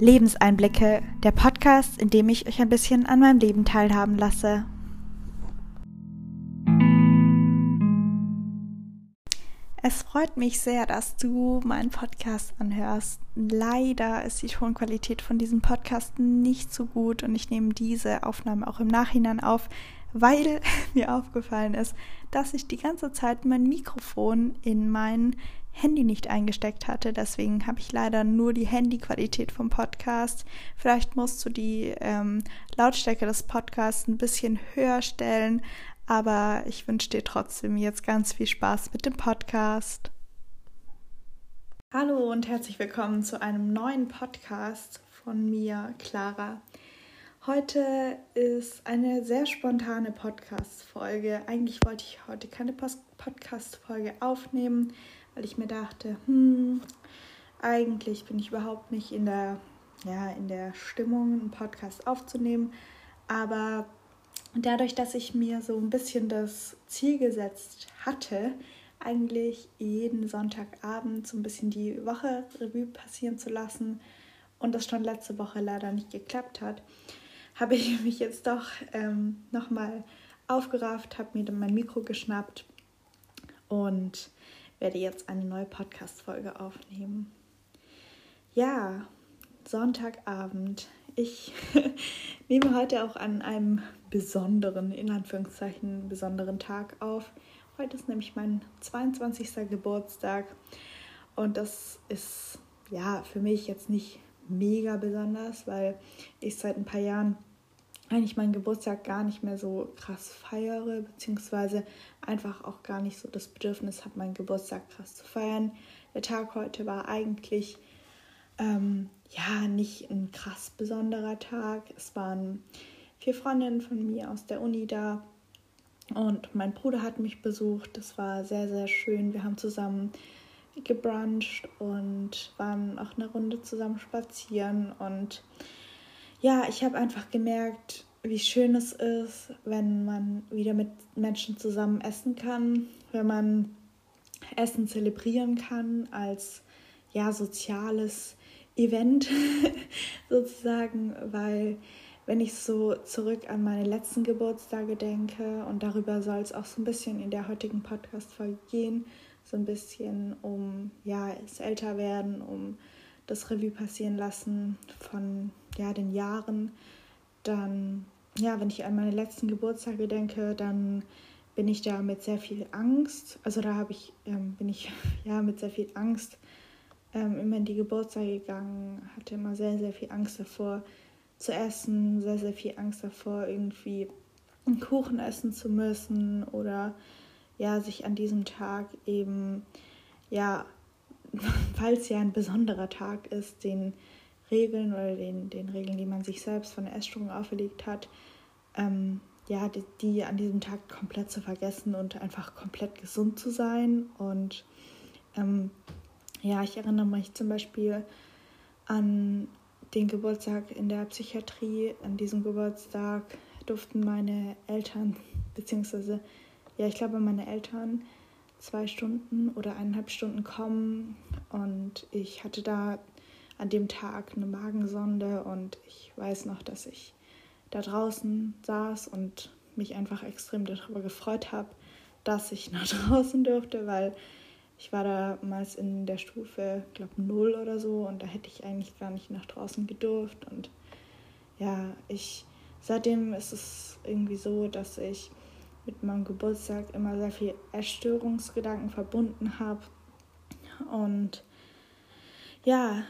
Lebenseinblicke, der Podcast, in dem ich euch ein bisschen an meinem Leben teilhaben lasse. Es freut mich sehr, dass du meinen Podcast anhörst. Leider ist die Tonqualität von diesem Podcast nicht so gut und ich nehme diese Aufnahme auch im Nachhinein auf, weil mir aufgefallen ist, dass ich die ganze Zeit mein Mikrofon in mein Handy nicht eingesteckt hatte. Deswegen habe ich leider nur die Handyqualität vom Podcast. Vielleicht musst du die ähm, Lautstärke des Podcasts ein bisschen höher stellen. Aber ich wünsche dir trotzdem jetzt ganz viel Spaß mit dem Podcast. Hallo und herzlich willkommen zu einem neuen Podcast von mir, Clara. Heute ist eine sehr spontane Podcast-Folge. Eigentlich wollte ich heute keine Podcast-Folge aufnehmen, weil ich mir dachte, hm, eigentlich bin ich überhaupt nicht in der, ja, in der Stimmung, einen Podcast aufzunehmen. Aber dadurch, dass ich mir so ein bisschen das Ziel gesetzt hatte, eigentlich jeden Sonntagabend so ein bisschen die Woche Revue passieren zu lassen und das schon letzte Woche leider nicht geklappt hat, habe ich mich jetzt doch ähm, nochmal aufgerafft, habe mir dann mein Mikro geschnappt und werde jetzt eine neue Podcast-Folge aufnehmen. Ja, Sonntagabend. Ich nehme heute auch an einem besonderen, in Anführungszeichen, besonderen Tag auf. Heute ist nämlich mein 22. Geburtstag und das ist ja für mich jetzt nicht mega besonders, weil ich seit ein paar Jahren eigentlich meinen Geburtstag gar nicht mehr so krass feiere, beziehungsweise einfach auch gar nicht so das Bedürfnis habe, meinen Geburtstag krass zu feiern. Der Tag heute war eigentlich ähm, ja nicht ein krass besonderer Tag. Es waren vier Freundinnen von mir aus der Uni da und mein Bruder hat mich besucht. Das war sehr, sehr schön. Wir haben zusammen gebruncht und waren auch eine Runde zusammen spazieren und ja, ich habe einfach gemerkt, wie schön es ist, wenn man wieder mit Menschen zusammen essen kann, wenn man Essen zelebrieren kann als ja soziales Event sozusagen, weil wenn ich so zurück an meine letzten Geburtstage denke und darüber soll es auch so ein bisschen in der heutigen Podcast-Folge gehen, so ein bisschen um ja das Älterwerden, um das Revue passieren lassen von ja, den Jahren, dann, ja, wenn ich an meine letzten Geburtstage denke, dann bin ich da mit sehr viel Angst, also da habe ich, ähm, bin ich ja mit sehr viel Angst ähm, immer in die Geburtstage gegangen, hatte immer sehr, sehr viel Angst davor zu essen, sehr, sehr viel Angst davor, irgendwie einen Kuchen essen zu müssen oder ja, sich an diesem Tag eben ja weil es ja ein besonderer Tag ist, den Regeln oder den, den Regeln, die man sich selbst von der Essstörung auferlegt hat, ähm, ja, die, die, an diesem Tag komplett zu vergessen und einfach komplett gesund zu sein. Und ähm, ja, ich erinnere mich zum Beispiel an den Geburtstag in der Psychiatrie. An diesem Geburtstag durften meine Eltern, beziehungsweise, ja, ich glaube, meine Eltern zwei Stunden oder eineinhalb Stunden kommen und ich hatte da an dem Tag eine Magensonde und ich weiß noch, dass ich da draußen saß und mich einfach extrem darüber gefreut habe, dass ich nach draußen durfte, weil ich war damals in der Stufe, glaube null oder so und da hätte ich eigentlich gar nicht nach draußen gedurft und ja, ich seitdem ist es irgendwie so, dass ich mit meinem Geburtstag immer sehr viel Erstörungsgedanken verbunden habe. Und ja,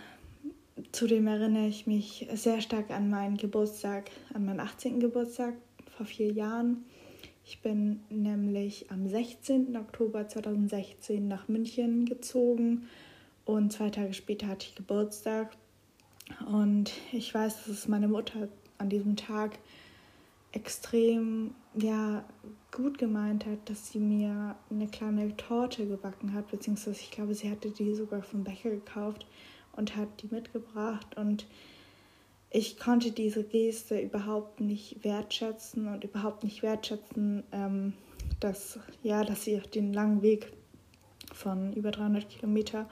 zudem erinnere ich mich sehr stark an meinen Geburtstag, an meinen 18. Geburtstag vor vier Jahren. Ich bin nämlich am 16. Oktober 2016 nach München gezogen und zwei Tage später hatte ich Geburtstag. Und ich weiß, dass es meine Mutter an diesem Tag extrem ja, gut gemeint hat, dass sie mir eine kleine Torte gebacken hat, beziehungsweise ich glaube, sie hatte die sogar vom Bäcker gekauft und hat die mitgebracht und ich konnte diese Geste überhaupt nicht wertschätzen und überhaupt nicht wertschätzen, ähm, dass, ja, dass sie den langen Weg von über 300 Kilometer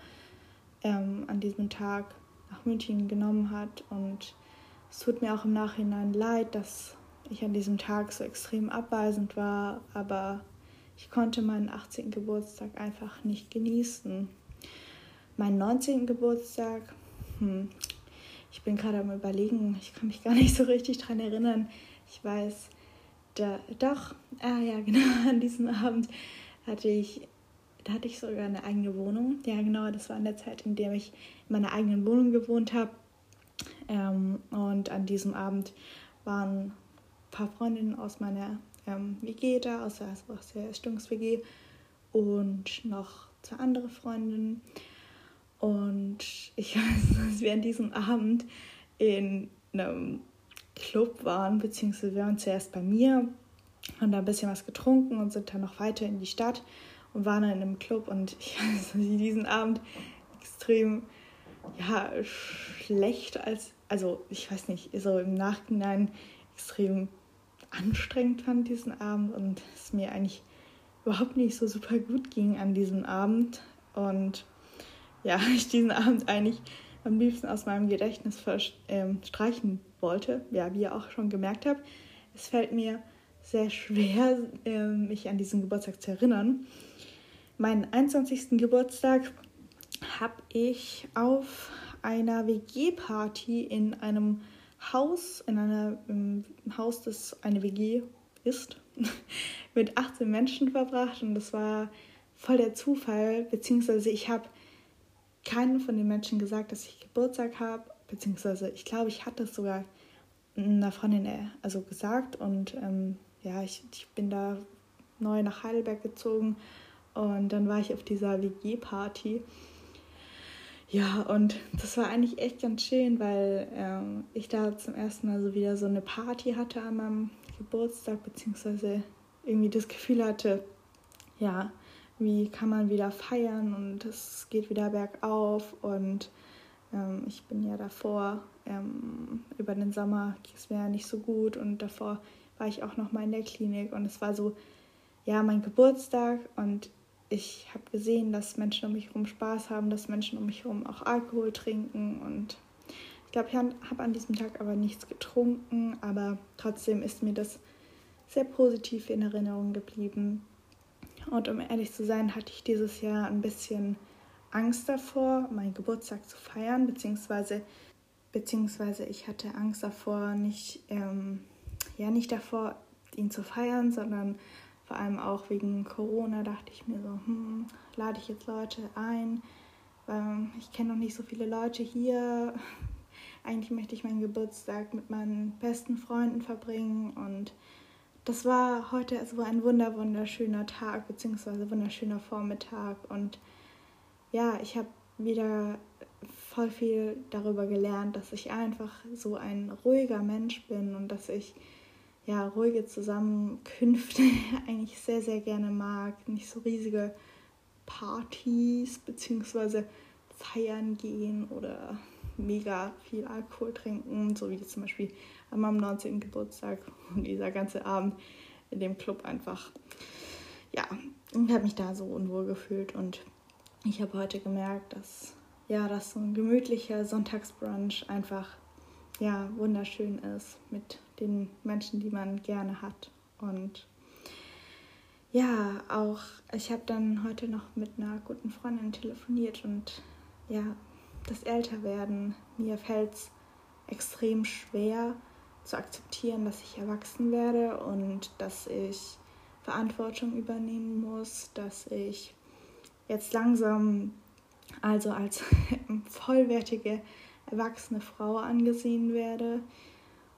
ähm, an diesem Tag nach München genommen hat. Und es tut mir auch im Nachhinein leid, dass ich an diesem Tag so extrem abweisend war, aber ich konnte meinen 18. Geburtstag einfach nicht genießen. Meinen 19. Geburtstag, hm, ich bin gerade am Überlegen, ich kann mich gar nicht so richtig dran erinnern. Ich weiß, da, doch, ah ja, genau, an diesem Abend hatte ich, da hatte ich sogar eine eigene Wohnung. Ja, genau, das war in der Zeit, in der ich in meiner eigenen Wohnung gewohnt habe. Ähm, und an diesem Abend waren ein paar Freundinnen aus meiner ähm, WG da, aus der, aus der Stungs-WG und noch zwei andere Freundinnen. Und ich weiß, dass wir an diesem Abend in einem Club waren, beziehungsweise wir waren zuerst bei mir, haben da ein bisschen was getrunken und sind dann noch weiter in die Stadt und waren dann in einem Club. Und ich weiß, dass ich diesen Abend extrem ja, schlecht als, also ich weiß nicht, so im Nachhinein extrem anstrengend fand diesen Abend und es mir eigentlich überhaupt nicht so super gut ging an diesem Abend. Und ja, ich diesen Abend eigentlich am liebsten aus meinem Gedächtnis ähm, streichen wollte. Ja, wie ihr auch schon gemerkt habt, es fällt mir sehr schwer, ähm, mich an diesen Geburtstag zu erinnern. Meinen 21. Geburtstag habe ich auf einer WG-Party in einem Haus, in einem Haus, das eine WG ist, mit 18 Menschen verbracht und das war voll der Zufall, beziehungsweise ich habe keinen von den Menschen gesagt, dass ich Geburtstag habe, beziehungsweise ich glaube, ich hatte es sogar einer Freundin äh, also gesagt und ähm, ja, ich, ich bin da neu nach Heidelberg gezogen und dann war ich auf dieser WG-Party. Ja, und das war eigentlich echt ganz schön, weil ähm, ich da zum ersten Mal so wieder so eine Party hatte an meinem Geburtstag, beziehungsweise irgendwie das Gefühl hatte, ja, wie kann man wieder feiern und es geht wieder bergauf und ähm, ich bin ja davor, ähm, über den Sommer ging es mir ja nicht so gut und davor war ich auch noch mal in der Klinik und es war so, ja, mein Geburtstag und ich habe gesehen, dass Menschen um mich herum Spaß haben, dass Menschen um mich herum auch Alkohol trinken und ich glaube, ich habe an diesem Tag aber nichts getrunken, aber trotzdem ist mir das sehr positiv in Erinnerung geblieben. Und um ehrlich zu sein, hatte ich dieses Jahr ein bisschen Angst davor, meinen Geburtstag zu feiern, beziehungsweise, beziehungsweise ich hatte Angst davor, nicht, ähm, ja, nicht davor, ihn zu feiern, sondern vor allem auch wegen Corona dachte ich mir so, hm, lade ich jetzt Leute ein, weil ich kenne noch nicht so viele Leute hier. Eigentlich möchte ich meinen Geburtstag mit meinen besten Freunden verbringen und das war heute so ein wunder wunderschöner Tag beziehungsweise wunderschöner Vormittag. Und ja, ich habe wieder voll viel darüber gelernt, dass ich einfach so ein ruhiger Mensch bin und dass ich ja ruhige Zusammenkünfte eigentlich sehr sehr gerne mag, nicht so riesige Partys beziehungsweise feiern gehen oder mega viel Alkohol trinken, so wie zum Beispiel an meinem 19. Geburtstag und dieser ganze Abend in dem Club einfach, ja, ich habe mich da so unwohl gefühlt und ich habe heute gemerkt, dass ja, dass so ein gemütlicher Sonntagsbrunch einfach ja wunderschön ist mit den Menschen, die man gerne hat und ja, auch ich habe dann heute noch mit einer guten Freundin telefoniert und ja, das Älterwerden, mir fällt es extrem schwer zu akzeptieren, dass ich erwachsen werde und dass ich Verantwortung übernehmen muss, dass ich jetzt langsam also als vollwertige erwachsene Frau angesehen werde.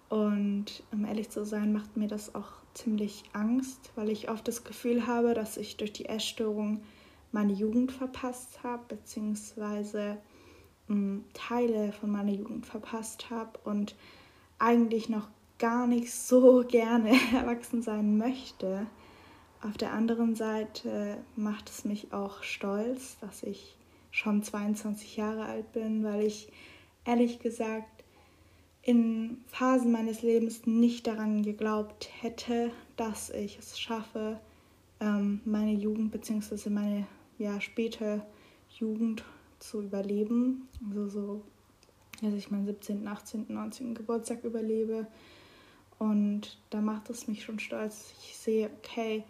Und um ehrlich zu sein, macht mir das auch ziemlich Angst, weil ich oft das Gefühl habe, dass ich durch die Essstörung meine Jugend verpasst habe, beziehungsweise hm, Teile von meiner Jugend verpasst habe und eigentlich noch gar nicht so gerne erwachsen sein möchte. Auf der anderen Seite macht es mich auch stolz, dass ich schon 22 Jahre alt bin, weil ich ehrlich gesagt in Phasen meines Lebens nicht daran geglaubt hätte, dass ich es schaffe, ähm, meine Jugend bzw. meine ja, späte Jugend zu überleben. Also so dass ich meinen 17., 18., 19. Geburtstag überlebe. Und da macht es mich schon stolz. Ich sehe, okay,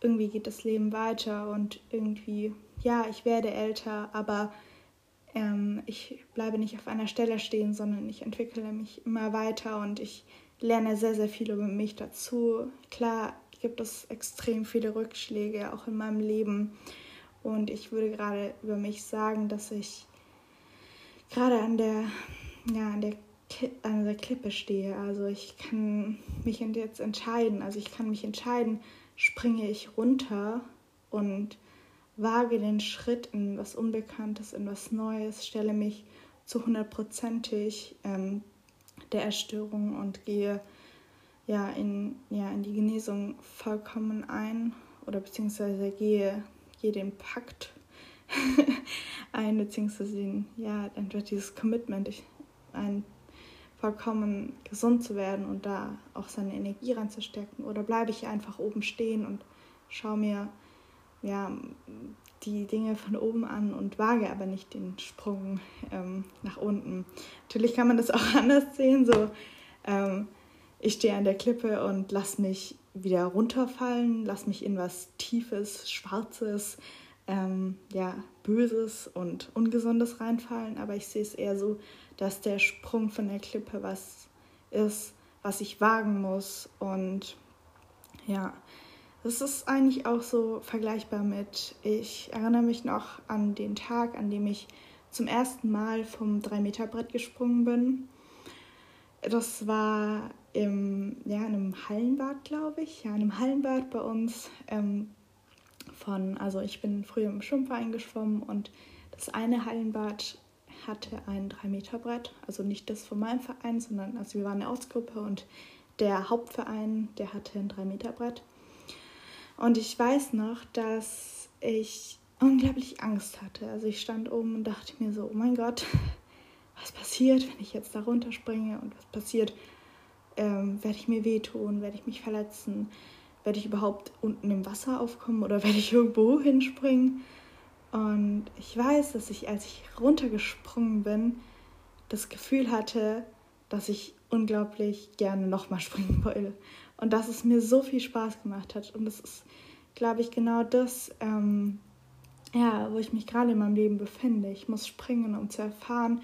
irgendwie geht das Leben weiter und irgendwie, ja, ich werde älter, aber ähm, ich bleibe nicht auf einer Stelle stehen, sondern ich entwickle mich immer weiter und ich lerne sehr, sehr viel über mich dazu. Klar gibt es extrem viele Rückschläge auch in meinem Leben und ich würde gerade über mich sagen, dass ich gerade an der, ja, an der an der Klippe stehe. Also ich kann mich jetzt entscheiden. Also ich kann mich entscheiden, springe ich runter und wage den Schritt in was Unbekanntes, in was Neues, stelle mich zu hundertprozentig ähm, der Erstörung und gehe ja in, ja in die Genesung vollkommen ein oder beziehungsweise gehe, gehe den Pakt ein, beziehungsweise den, ja, einfach dieses Commitment ein, vollkommen gesund zu werden und da auch seine Energie reinzustecken? Oder bleibe ich einfach oben stehen und schaue mir ja, die Dinge von oben an und wage aber nicht den Sprung ähm, nach unten? Natürlich kann man das auch anders sehen, so ähm, ich stehe an der Klippe und lass mich wieder runterfallen, lass mich in was Tiefes, Schwarzes, ähm, ja, Böses und Ungesundes reinfallen, aber ich sehe es eher so, dass der Sprung von der Klippe was ist, was ich wagen muss. Und ja, das ist eigentlich auch so vergleichbar mit, ich erinnere mich noch an den Tag, an dem ich zum ersten Mal vom 3-Meter-Brett gesprungen bin. Das war im, ja, in einem Hallenbad, glaube ich. Ja, in einem Hallenbad bei uns. Ähm, von, also ich bin früher im Schwimmverein geschwommen und das eine Hallenbad hatte ein 3-Meter-Brett, also nicht das von meinem Verein, sondern also wir waren eine Ortsgruppe und der Hauptverein, der hatte ein 3-Meter-Brett. Und ich weiß noch, dass ich unglaublich Angst hatte. Also ich stand oben und dachte mir so, oh mein Gott, was passiert, wenn ich jetzt da runterspringe und was passiert, ähm, werde ich mir wehtun, werde ich mich verletzen, werde ich überhaupt unten im Wasser aufkommen oder werde ich irgendwo hinspringen? Und ich weiß, dass ich, als ich runtergesprungen bin, das Gefühl hatte, dass ich unglaublich gerne nochmal springen wollte. Und dass es mir so viel Spaß gemacht hat. Und das ist, glaube ich, genau das, ähm, ja, wo ich mich gerade in meinem Leben befinde. Ich muss springen, um zu erfahren,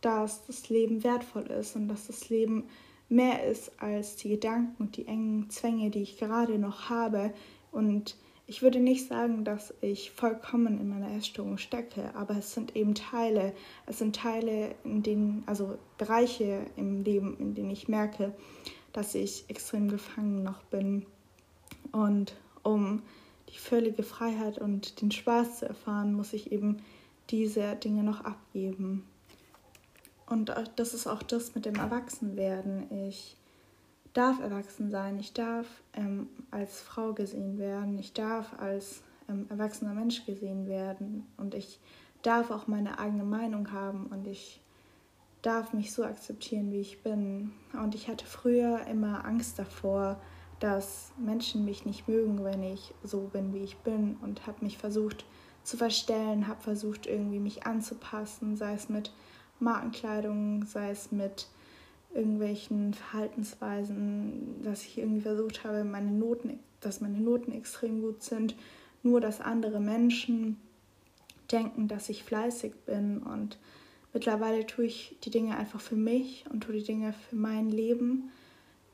dass das Leben wertvoll ist und dass das Leben mehr ist als die Gedanken und die engen Zwänge, die ich gerade noch habe. Und ich würde nicht sagen, dass ich vollkommen in meiner Essstörung stecke, aber es sind eben Teile, es sind Teile, in denen, also Bereiche im Leben, in denen ich merke, dass ich extrem gefangen noch bin. Und um die völlige Freiheit und den Spaß zu erfahren, muss ich eben diese Dinge noch abgeben. Und das ist auch das mit dem Erwachsenwerden. Ich darf erwachsen sein, ich darf ähm, als Frau gesehen werden, ich darf als ähm, erwachsener Mensch gesehen werden und ich darf auch meine eigene Meinung haben und ich darf mich so akzeptieren, wie ich bin. Und ich hatte früher immer Angst davor, dass Menschen mich nicht mögen, wenn ich so bin, wie ich bin und habe mich versucht zu verstellen, habe versucht irgendwie mich anzupassen, sei es mit Markenkleidung, sei es mit irgendwelchen Verhaltensweisen, dass ich irgendwie versucht habe, meine Noten, dass meine Noten extrem gut sind, nur dass andere Menschen denken, dass ich fleißig bin. Und mittlerweile tue ich die Dinge einfach für mich und tue die Dinge für mein Leben.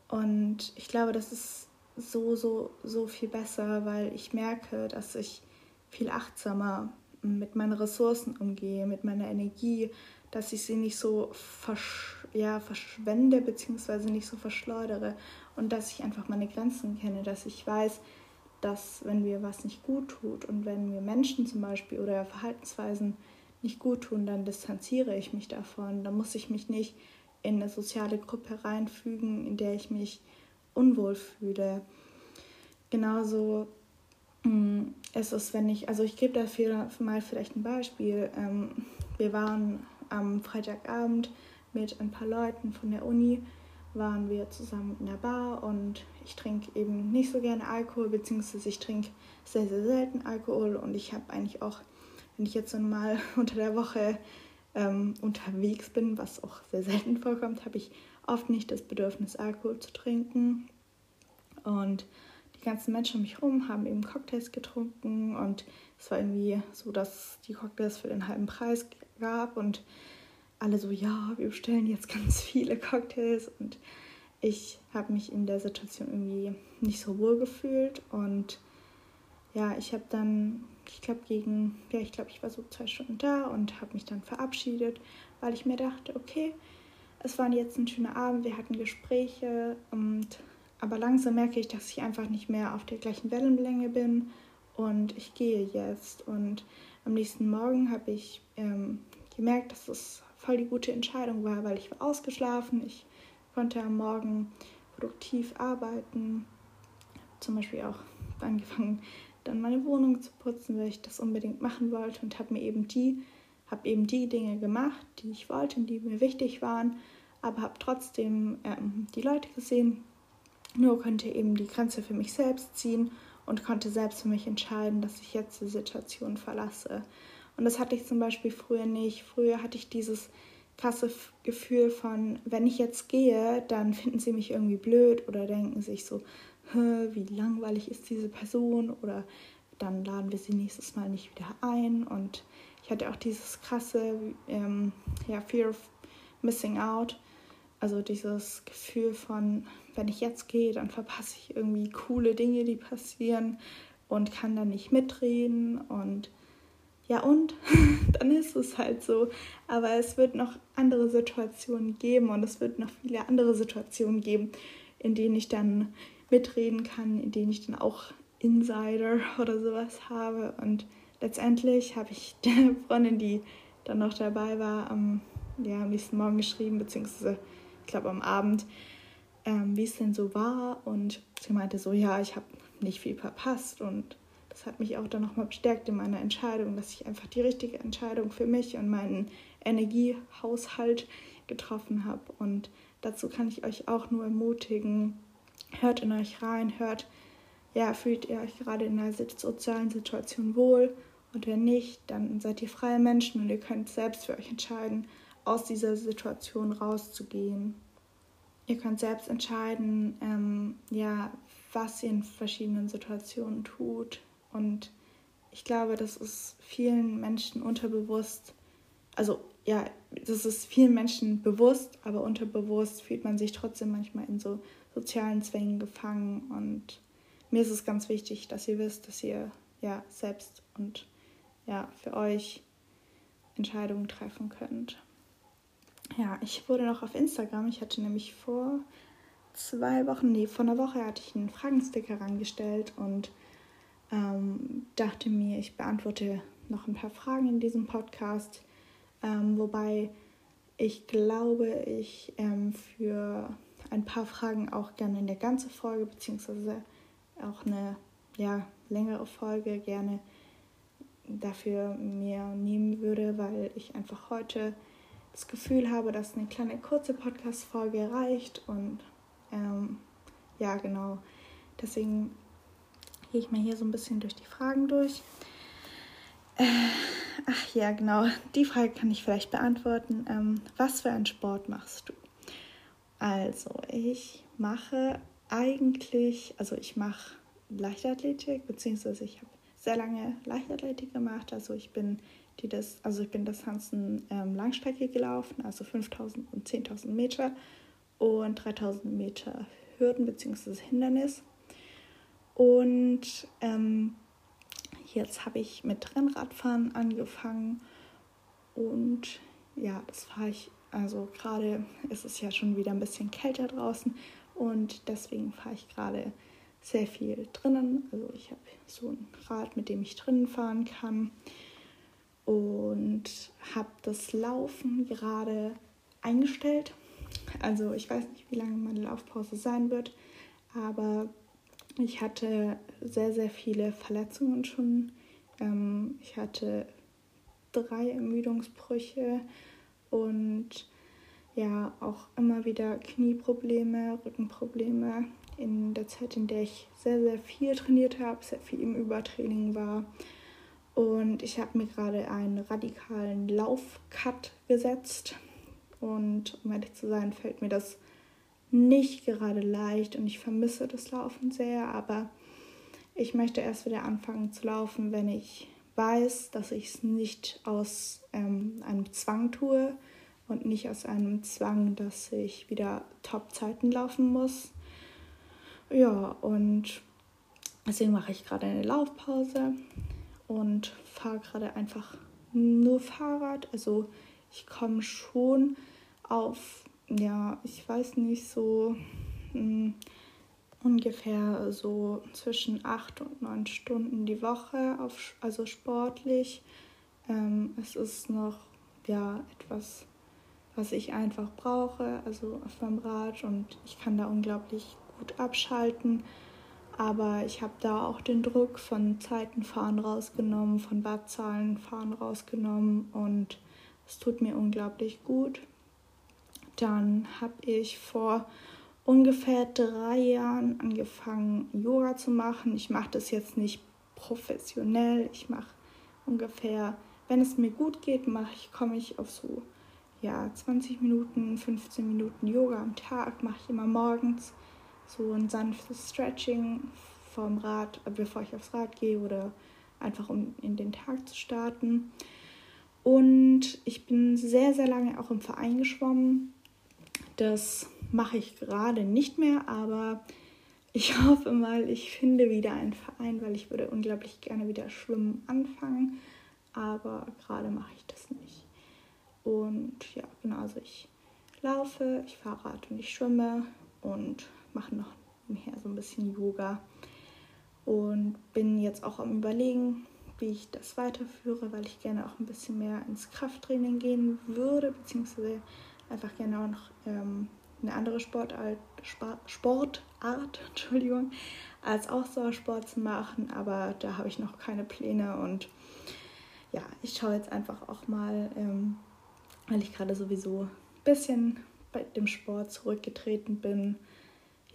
Und ich glaube, das ist so, so, so viel besser, weil ich merke, dass ich viel achtsamer mit meinen Ressourcen umgehe, mit meiner Energie, dass ich sie nicht so versch ja, verschwende bzw. nicht so verschleudere und dass ich einfach meine Grenzen kenne, dass ich weiß, dass wenn mir was nicht gut tut und wenn mir Menschen zum Beispiel oder Verhaltensweisen nicht gut tun, dann distanziere ich mich davon. Dann muss ich mich nicht in eine soziale Gruppe reinfügen, in der ich mich unwohl fühle. Genauso mm, ist es, wenn ich, also ich gebe dafür mal vielleicht ein Beispiel. Ähm, wir waren am Freitagabend mit ein paar Leuten von der Uni waren wir zusammen in der Bar und ich trinke eben nicht so gerne Alkohol, beziehungsweise ich trinke sehr, sehr selten Alkohol und ich habe eigentlich auch, wenn ich jetzt so mal unter der Woche ähm, unterwegs bin, was auch sehr selten vorkommt, habe ich oft nicht das Bedürfnis, Alkohol zu trinken. Und die ganzen Menschen um mich herum haben eben Cocktails getrunken und es war irgendwie so, dass die Cocktails für den halben Preis gab und alle so, ja, wir bestellen jetzt ganz viele Cocktails und ich habe mich in der Situation irgendwie nicht so wohl gefühlt und ja, ich habe dann, ich glaube gegen, ja, ich glaube, ich war so zwei Stunden da und habe mich dann verabschiedet, weil ich mir dachte, okay, es war jetzt ein schöner Abend, wir hatten Gespräche und aber langsam merke ich, dass ich einfach nicht mehr auf der gleichen Wellenlänge bin und ich gehe jetzt. Und am nächsten Morgen habe ich ähm, gemerkt, dass es voll die gute Entscheidung war, weil ich war ausgeschlafen, ich konnte am Morgen produktiv arbeiten, zum Beispiel auch angefangen, dann meine Wohnung zu putzen, weil ich das unbedingt machen wollte und habe mir eben die, habe eben die Dinge gemacht, die ich wollte und die mir wichtig waren, aber habe trotzdem ähm, die Leute gesehen, nur konnte eben die Grenze für mich selbst ziehen und konnte selbst für mich entscheiden, dass ich jetzt die Situation verlasse. Und das hatte ich zum Beispiel früher nicht. Früher hatte ich dieses krasse Gefühl von, wenn ich jetzt gehe, dann finden sie mich irgendwie blöd oder denken sich so, wie langweilig ist diese Person oder dann laden wir sie nächstes Mal nicht wieder ein. Und ich hatte auch dieses krasse ähm, ja, Fear of Missing Out, also dieses Gefühl von, wenn ich jetzt gehe, dann verpasse ich irgendwie coole Dinge, die passieren und kann dann nicht mitreden und ja und dann ist es halt so. Aber es wird noch andere Situationen geben und es wird noch viele andere Situationen geben, in denen ich dann mitreden kann, in denen ich dann auch Insider oder sowas habe. Und letztendlich habe ich der Freundin, die dann noch dabei war, am, ja, am nächsten Morgen geschrieben, beziehungsweise ich glaube am Abend, ähm, wie es denn so war. Und sie meinte so, ja, ich habe nicht viel verpasst. Und das hat mich auch dann nochmal bestärkt in meiner Entscheidung, dass ich einfach die richtige Entscheidung für mich und meinen Energiehaushalt getroffen habe. Und dazu kann ich euch auch nur ermutigen, hört in euch rein, hört, ja, fühlt ihr euch gerade in einer sozialen Situation wohl und wenn nicht, dann seid ihr freie Menschen und ihr könnt selbst für euch entscheiden, aus dieser Situation rauszugehen. Ihr könnt selbst entscheiden, ähm, ja, was ihr in verschiedenen Situationen tut. Und ich glaube, das ist vielen Menschen unterbewusst, also ja, das ist vielen Menschen bewusst, aber unterbewusst fühlt man sich trotzdem manchmal in so sozialen Zwängen gefangen. Und mir ist es ganz wichtig, dass ihr wisst, dass ihr ja selbst und ja für euch Entscheidungen treffen könnt ja, ich wurde noch auf Instagram. Ich hatte nämlich vor zwei Wochen, nee, vor einer Woche hatte ich einen Fragensticker rangestellt und ähm, dachte mir, ich beantworte noch ein paar Fragen in diesem Podcast. Ähm, wobei ich glaube, ich ähm, für ein paar Fragen auch gerne eine ganze Folge beziehungsweise auch eine ja, längere Folge gerne dafür mir nehmen würde, weil ich einfach heute das Gefühl habe, dass eine kleine kurze Podcast-Folge reicht. Und ähm, ja, genau. Deswegen gehe ich mal hier so ein bisschen durch die Fragen durch. Äh, ach ja, genau. Die Frage kann ich vielleicht beantworten. Ähm, was für einen Sport machst du? Also, ich mache eigentlich, also ich mache Leichtathletik, beziehungsweise ich habe sehr lange Leichtathletik gemacht. Also ich bin die das, also ich bin Distanzen ähm, Langstrecke gelaufen, also 5000 und 10.000 Meter und 3000 Meter Hürden bzw. Hindernis. Und ähm, jetzt habe ich mit Rennradfahren angefangen und ja, das fahre ich, also gerade ist es ja schon wieder ein bisschen kälter draußen und deswegen fahre ich gerade sehr viel drinnen. Also ich habe so ein Rad, mit dem ich drinnen fahren kann und habe das Laufen gerade eingestellt. Also ich weiß nicht, wie lange meine Laufpause sein wird, aber ich hatte sehr, sehr viele Verletzungen schon. Ähm, ich hatte drei Ermüdungsbrüche und ja, auch immer wieder Knieprobleme, Rückenprobleme in der Zeit, in der ich sehr, sehr viel trainiert habe, sehr viel im Übertraining war Und ich habe mir gerade einen radikalen Laufcut gesetzt. Und um ehrlich zu sein, fällt mir das nicht gerade leicht und ich vermisse das Laufen sehr, aber ich möchte erst wieder anfangen zu laufen, wenn ich weiß, dass ich es nicht aus ähm, einem Zwang tue und nicht aus einem Zwang, dass ich wieder Top-Zeiten laufen muss. Ja, und deswegen mache ich gerade eine Laufpause und fahre gerade einfach nur Fahrrad. Also ich komme schon auf, ja, ich weiß nicht, so mh, hm, ungefähr so zwischen acht und neun Stunden die Woche, auf, also sportlich. Ähm, es ist noch ja etwas, was ich einfach brauche, also auf meinem Rad und ich kann da unglaublich gut abschalten. Aber ich habe da auch den Druck von Zeitenfahren rausgenommen, von Wattzahlenfahren rausgenommen und es tut mir unglaublich gut. Dann habe ich vor ungefähr drei Jahren angefangen, Yoga zu machen. Ich mache das jetzt nicht professionell. Ich mache ungefähr, wenn es mir gut geht, mache ich, komme ich auf so ja, 20 Minuten, 15 Minuten Yoga am Tag, mache ich immer morgens so ein sanftes Stretching vom Rad, bevor ich aufs Rad gehe oder einfach um in den Tag zu starten. Und ich bin sehr, sehr lange auch im Verein geschwommen. Das mache ich gerade nicht mehr, aber ich hoffe mal, ich finde wieder einen Verein, weil ich würde unglaublich gerne wieder schwimmen anfangen, aber gerade mache ich das nicht. Und ja, genau, also ich laufe, ich fahre Rad und ich schwimme und mache noch nebenher so ein bisschen Yoga. Und bin jetzt auch am überlegen, wie ich das weiterführe, weil ich gerne auch ein bisschen mehr ins Krafttraining gehen würde, beziehungsweise einfach gerne auch noch ähm, eine andere Sportart, Sportart Entschuldigung, als Ausdauersport zu machen, aber da habe ich noch keine Pläne. Und ja, ich schaue jetzt einfach auch mal, ähm, weil ich gerade sowieso ein bisschen bei dem Sport zurückgetreten bin,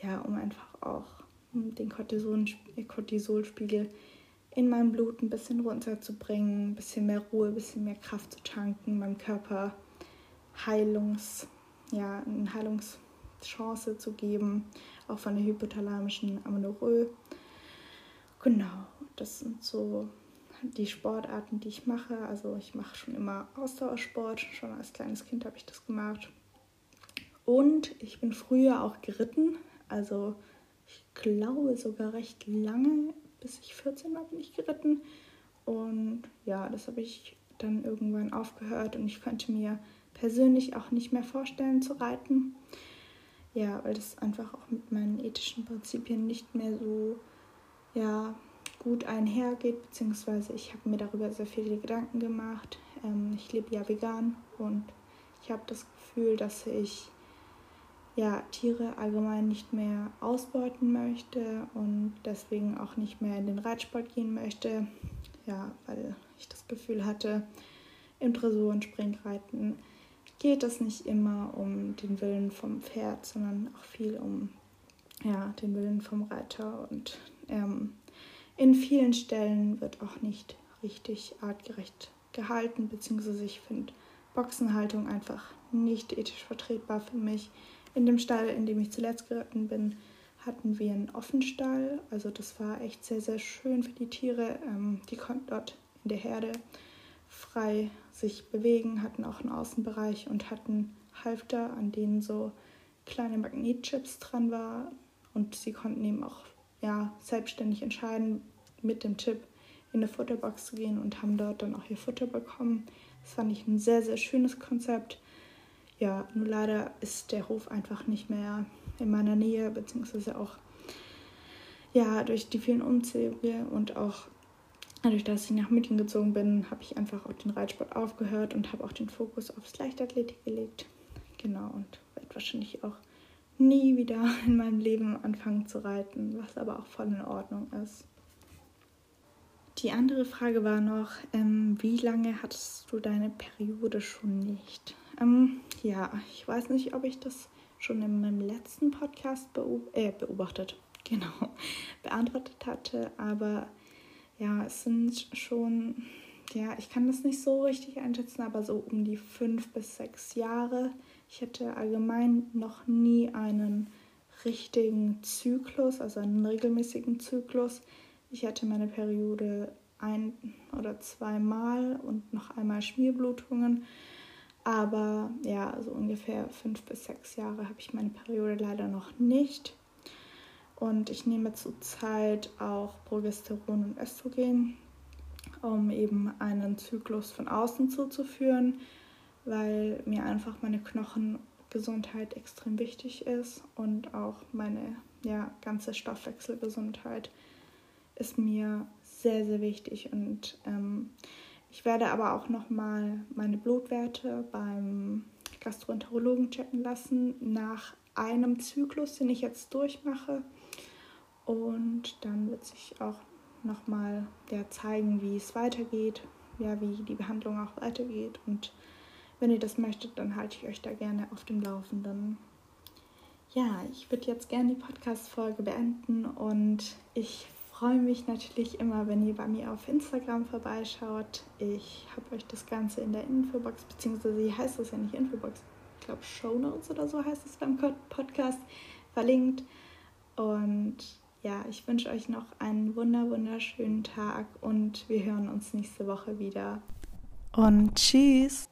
ja, um einfach auch den Cortisolspiegel in meinem Blut ein bisschen runterzubringen, ein bisschen mehr Ruhe, ein bisschen mehr Kraft zu tanken, meinem Körper Heilungs, ja, eine Heilungschance zu geben, auch von der hypothalamischen Amenorrhoe. Genau, das sind so die Sportarten, die ich mache. Also ich mache schon immer Ausdauersport, schon als kleines Kind habe ich das gemacht. Und ich bin früher auch geritten, also ich glaube sogar recht lange, bis ich 14 war, bin ich geritten. Und ja, das habe ich dann irgendwann aufgehört und ich könnte mir persönlich auch nicht mehr vorstellen zu reiten. Ja, weil das einfach auch mit meinen ethischen Prinzipien nicht mehr so ja, gut einhergeht, beziehungsweise ich habe mir darüber sehr viele Gedanken gemacht. Ähm, ich lebe ja vegan und ich habe das Gefühl, dass ich ja, Tiere allgemein nicht mehr ausbeuten möchte und deswegen auch nicht mehr in den Reitsport gehen möchte. Ja, weil ich das Gefühl hatte, im Dressur- und Springreiten geht es nicht immer um den Willen vom Pferd, sondern auch viel um ja, den Willen vom Reiter. Und ähm, in vielen Stellen wird auch nicht richtig artgerecht gehalten, beziehungsweise ich finde Boxenhaltung einfach nicht ethisch vertretbar für mich. In dem Stall, in dem ich zuletzt geritten bin, hatten wir einen Offenstall. Also das war echt sehr, sehr schön für die Tiere. Ähm, die konnten dort in der Herde frei sich bewegen, hatten auch einen Außenbereich und hatten Halfter, an denen so kleine Magnetchips dran war und sie konnten eben auch ja, selbstständig entscheiden, mit dem Chip in eine Futterbox zu gehen und haben dort dann auch ihr Futter bekommen. Das fand ich ein sehr, sehr schönes Konzept. Ja, nur leider ist der Hof einfach nicht mehr in meiner Nähe, beziehungsweise auch ja, durch die vielen Umzüge und auch Dadurch, dass ich nach München gezogen bin, habe ich einfach auch den Reitsport aufgehört und habe auch den Fokus aufs Leichtathletik gelegt. Genau, und werde wahrscheinlich auch nie wieder in meinem Leben anfangen zu reiten, was aber auch voll in Ordnung ist. Die andere Frage war noch, ähm, wie lange hattest du deine Periode schon nicht? Ähm, ja, ich weiß nicht, ob ich das schon in meinem letzten Podcast beob äh, beobachtet, genau, beantwortet hatte, aber ja, es sind schon, ja, ich kann das nicht so richtig einschätzen, aber so um die fünf bis sechs Jahre. Ich hatte allgemein noch nie einen richtigen Zyklus, also einen regelmäßigen Zyklus. Ich hatte meine Periode ein oder zweimal und noch einmal Schmierblutungen. Aber ja, also ungefähr fünf bis sechs Jahre habe ich meine Periode leider noch nicht. Und ich nehme zurzeit auch Progesteron und Östrogen, um eben einen Zyklus von außen zuzuführen, weil mir einfach meine Knochengesundheit extrem wichtig ist und auch meine ja, ganze Stoffwechselgesundheit ist mir sehr, sehr wichtig. Und ähm, ich werde aber auch nochmal meine Blutwerte beim Gastroenterologen checken lassen nach einem Zyklus, den ich jetzt durchmache. Und dann wird sich auch nochmal ja, zeigen, wie es weitergeht, ja, wie die Behandlung auch weitergeht. Und wenn ihr das möchtet, dann halte ich euch da gerne auf dem Laufenden. Ja, ich würde jetzt gerne die Podcast-Folge beenden und ich freue mich natürlich immer, wenn ihr bei mir auf Instagram vorbeischaut. Ich habe euch das Ganze in der Infobox, beziehungsweise hier heißt das ja nicht Infobox, ich glaube Show Notes oder so heißt es beim Podcast, verlinkt. Und ja, ich wünsche euch noch einen wunder wunderschönen Tag und wir hören uns nächste Woche wieder. Und tschüss.